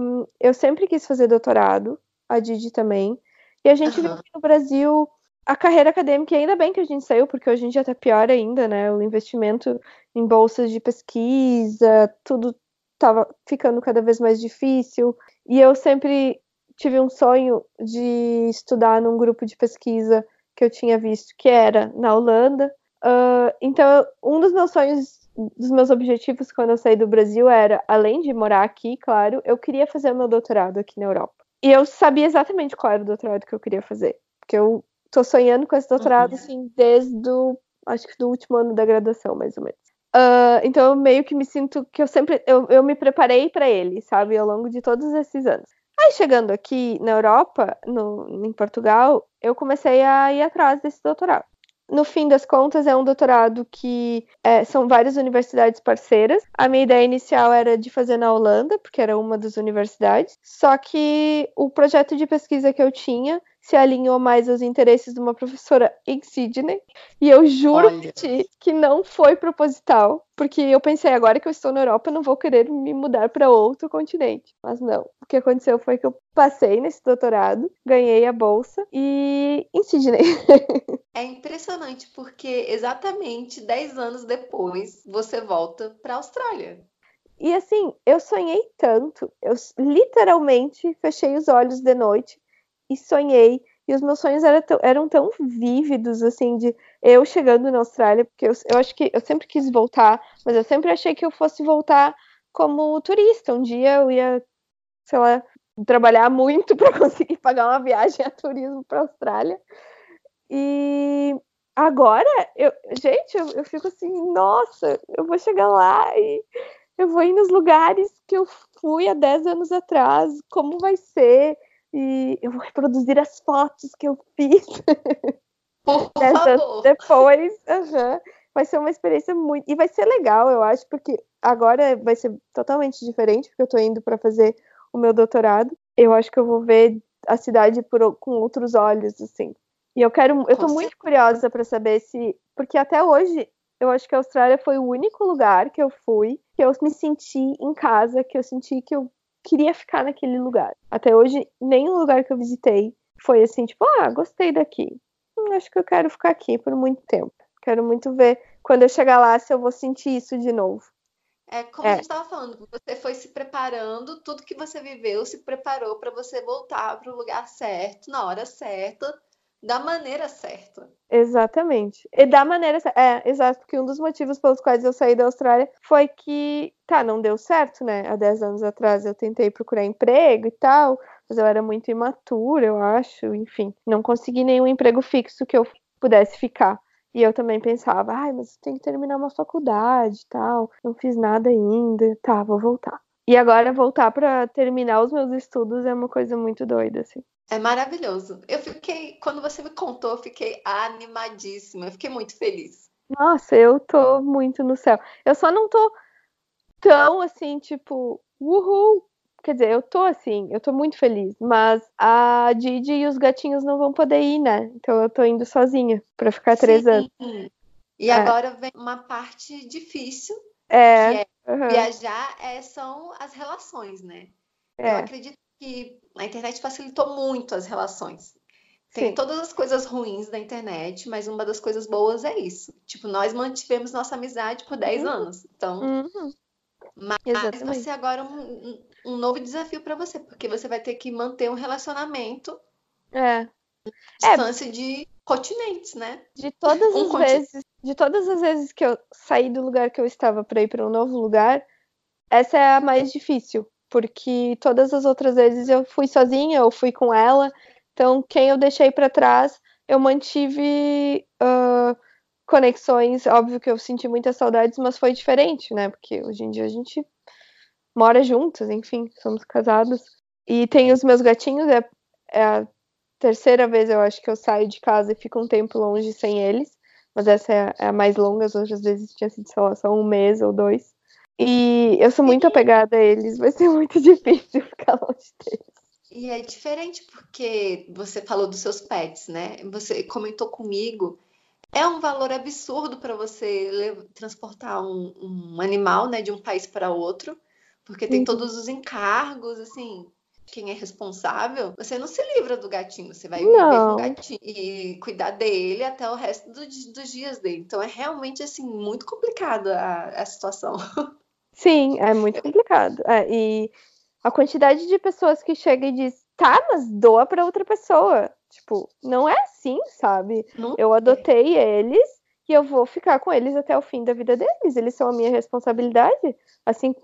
um, eu sempre quis fazer doutorado, a Didi também, e a gente uhum. viu que no Brasil a carreira acadêmica, ainda bem que a gente saiu, porque hoje em dia tá pior ainda, né? O investimento em bolsas de pesquisa, tudo tava ficando cada vez mais difícil. E eu sempre tive um sonho de estudar num grupo de pesquisa que eu tinha visto, que era na Holanda. Uh, então, um dos meus sonhos, dos meus objetivos quando eu saí do Brasil era, além de morar aqui, claro, eu queria fazer o meu doutorado aqui na Europa. E eu sabia exatamente qual era o doutorado que eu queria fazer. Porque eu tô sonhando com esse doutorado, uhum. assim, desde o, acho que do último ano da graduação, mais ou menos. Uh, então, eu meio que me sinto que eu sempre, eu, eu me preparei para ele, sabe, ao longo de todos esses anos. Aí chegando aqui na Europa, no, em Portugal, eu comecei a ir atrás desse doutorado. No fim das contas, é um doutorado que é, são várias universidades parceiras. A minha ideia inicial era de fazer na Holanda, porque era uma das universidades. Só que o projeto de pesquisa que eu tinha se alinhou mais aos interesses de uma professora em Sydney. E eu juro Olha. que não foi proposital, porque eu pensei, agora que eu estou na Europa, não vou querer me mudar para outro continente. Mas não. O que aconteceu foi que eu passei nesse doutorado, ganhei a bolsa e em Sydney. É impressionante, porque exatamente 10 anos depois você volta para a Austrália. E assim, eu sonhei tanto, eu literalmente fechei os olhos de noite e sonhei. E os meus sonhos eram tão, eram tão vívidos, assim, de eu chegando na Austrália, porque eu, eu acho que eu sempre quis voltar, mas eu sempre achei que eu fosse voltar como turista. Um dia eu ia, sei lá, trabalhar muito para conseguir pagar uma viagem a turismo para a Austrália. E agora, eu, gente, eu, eu fico assim, nossa, eu vou chegar lá e eu vou ir nos lugares que eu fui há 10 anos atrás, como vai ser? E eu vou reproduzir as fotos que eu fiz. Por favor. Depois, uhum. vai ser uma experiência muito. E vai ser legal, eu acho, porque agora vai ser totalmente diferente, porque eu tô indo para fazer o meu doutorado. Eu acho que eu vou ver a cidade por, com outros olhos, assim. E eu quero, eu tô muito curiosa para saber se, porque até hoje eu acho que a Austrália foi o único lugar que eu fui que eu me senti em casa, que eu senti que eu queria ficar naquele lugar. Até hoje, nenhum lugar que eu visitei foi assim, tipo, ah, gostei daqui. Hum, acho que eu quero ficar aqui por muito tempo. Quero muito ver quando eu chegar lá se eu vou sentir isso de novo. É como é. a gente estava falando, você foi se preparando, tudo que você viveu se preparou para você voltar para o lugar certo, na hora certa, da maneira certa. Exatamente. E da maneira certa. É, exato, porque um dos motivos pelos quais eu saí da Austrália foi que, tá, não deu certo, né? Há 10 anos atrás eu tentei procurar emprego e tal, mas eu era muito imatura, eu acho, enfim. Não consegui nenhum emprego fixo que eu pudesse ficar. E eu também pensava, ai, mas tem que terminar uma faculdade e tal, não fiz nada ainda, tá, vou voltar. E agora voltar para terminar os meus estudos é uma coisa muito doida, assim. É maravilhoso. Eu fiquei, quando você me contou, eu fiquei animadíssima. Eu fiquei muito feliz. Nossa, eu tô muito no céu. Eu só não tô tão assim, tipo, uhul. Quer dizer, eu tô assim, eu tô muito feliz, mas a Didi e os gatinhos não vão poder ir, né? Então eu tô indo sozinha para ficar três Sim. anos. E é. agora vem uma parte difícil, é, que é uhum. viajar é, são as relações, né? É. Eu acredito que a internet facilitou muito as relações. Tem Sim. todas as coisas ruins da internet, mas uma das coisas boas é isso. Tipo, nós mantivemos nossa amizade por 10 uhum. anos. Então. Uhum. Mas Exatamente. vai ser agora um, um novo desafio para você, porque você vai ter que manter um relacionamento. É. Distância é. de continentes, né? De todas um as vezes, de todas as vezes que eu saí do lugar que eu estava para ir para um novo lugar, essa é a mais difícil, porque todas as outras vezes eu fui sozinha, eu fui com ela. Então, quem eu deixei para trás, eu mantive uh, conexões. Óbvio que eu senti muitas saudades, mas foi diferente, né? Porque hoje em dia a gente mora juntos, enfim, somos casados. E tem os meus gatinhos, é, é a terceira vez eu acho que eu saio de casa e fico um tempo longe sem eles. Mas essa é, é a mais longa, as outras vezes tinha sido, só um mês ou dois. E eu sou muito apegada a eles, vai ser muito difícil ficar longe deles. E é diferente porque você falou dos seus pets, né? Você comentou comigo. É um valor absurdo para você transportar um, um, animal, né, de um país para outro, porque tem todos os encargos, assim, quem é responsável, você não se livra do gatinho, você vai viver com o gatinho e cuidar dele até o resto do, dos dias dele. Então é realmente assim muito complicado a, a situação. Sim, é muito complicado. É, e a quantidade de pessoas que chega e diz, tá, mas doa para outra pessoa. Tipo, não é assim, sabe? Não eu adotei é. eles e eu vou ficar com eles até o fim da vida deles. Eles são a minha responsabilidade. Assim,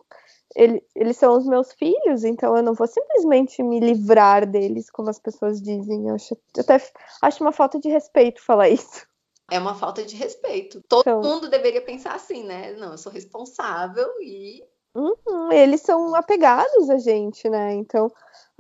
ele, eles são os meus filhos, então eu não vou simplesmente me livrar deles, como as pessoas dizem. Eu acho, eu até acho uma falta de respeito falar isso é uma falta de respeito. Todo então... mundo deveria pensar assim, né? Não, eu sou responsável e. Uhum, eles são apegados a gente, né? Então,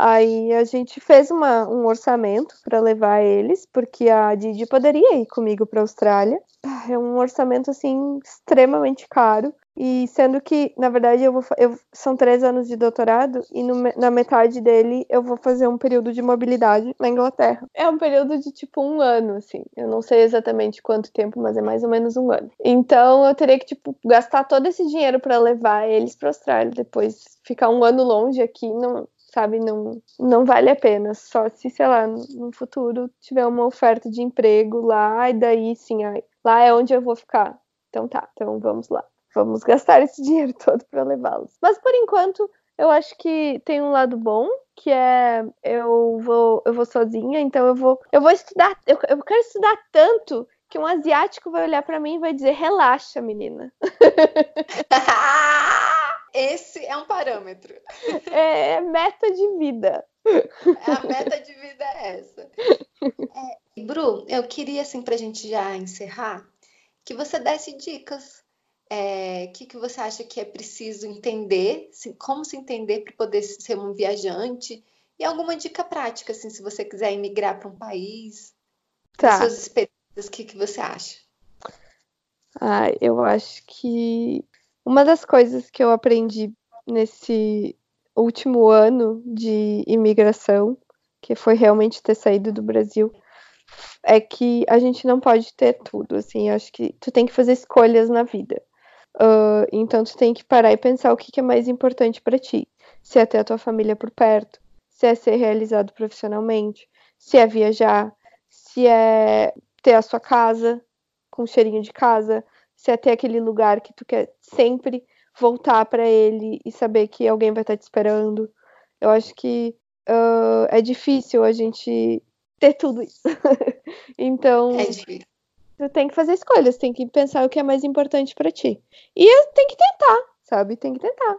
aí a gente fez uma, um orçamento para levar eles, porque a Didi poderia ir comigo para a Austrália. É um orçamento assim extremamente caro. E sendo que, na verdade, eu vou, eu, são três anos de doutorado e no, na metade dele eu vou fazer um período de mobilidade na Inglaterra. É um período de tipo um ano, assim. Eu não sei exatamente quanto tempo, mas é mais ou menos um ano. Então eu teria que tipo gastar todo esse dinheiro para levar eles para Austrália, depois ficar um ano longe aqui, não, sabe, não, não vale a pena. Só se, sei lá, no futuro tiver uma oferta de emprego lá, e daí sim, aí, lá é onde eu vou ficar. Então tá, então vamos lá vamos gastar esse dinheiro todo para levá-los. Mas por enquanto, eu acho que tem um lado bom, que é eu vou eu vou sozinha, então eu vou eu vou estudar, eu, eu quero estudar tanto que um asiático vai olhar para mim e vai dizer: "Relaxa, menina". Esse é um parâmetro. É, é meta de vida. É, a meta de vida é essa. É, Bru, eu queria, assim, para a gente já encerrar, que você desse dicas é, o que, que você acha que é preciso entender, se, como se entender para poder ser um viajante? E alguma dica prática, assim, se você quiser emigrar para um país, tá. suas experiências, o que, que você acha? Ah, eu acho que uma das coisas que eu aprendi nesse último ano de imigração que foi realmente ter saído do Brasil, é que a gente não pode ter tudo, assim, acho que tu tem que fazer escolhas na vida. Uh, então tu tem que parar e pensar o que, que é mais importante para ti. Se é ter a tua família por perto, se é ser realizado profissionalmente, se é viajar, se é ter a sua casa com cheirinho de casa, se é ter aquele lugar que tu quer sempre voltar para ele e saber que alguém vai estar te esperando. Eu acho que uh, é difícil a gente ter tudo isso. então, é difícil. tu tem que fazer escolhas, tem que pensar o que é mais importante para ti. E tem que tentar, sabe? Tem que tentar.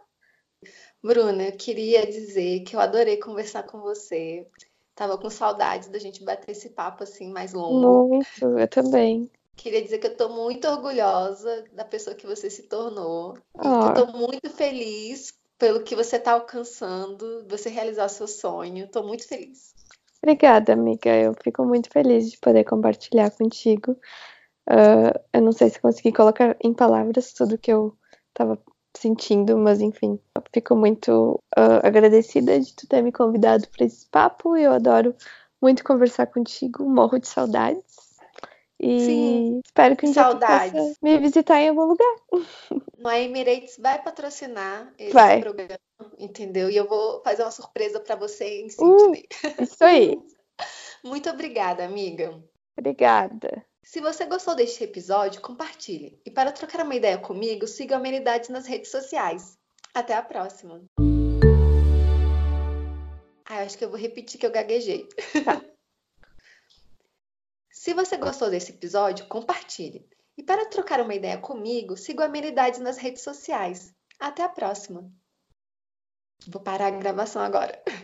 Bruna, eu queria dizer que eu adorei conversar com você. Tava com saudades da gente bater esse papo assim mais longo. Muito, eu também. Queria dizer que eu tô muito orgulhosa da pessoa que você se tornou. Oh. Eu tô muito feliz pelo que você tá alcançando, você realizar seu sonho. Tô muito feliz. Obrigada, amiga. Eu fico muito feliz de poder compartilhar contigo. Uh, eu não sei se consegui colocar em palavras tudo que eu estava sentindo, mas enfim, fico muito uh, agradecida de tu ter me convidado para esse papo. Eu adoro muito conversar contigo, morro de saudades. E Sim, espero que um saudades. dia possa me visitar em algum lugar. No Emirates vai patrocinar esse vai. programa, entendeu? E eu vou fazer uma surpresa para você em Sydney. Uh, isso aí. muito obrigada, amiga. Obrigada. Se você gostou deste episódio, compartilhe. E para trocar uma ideia comigo, siga a Humanidades nas redes sociais. Até a próxima. Ah, acho que eu vou repetir que eu gaguejei. Tá. Se você gostou desse episódio, compartilhe. E para trocar uma ideia comigo, siga a Amenidades nas redes sociais. Até a próxima. Vou parar a gravação agora.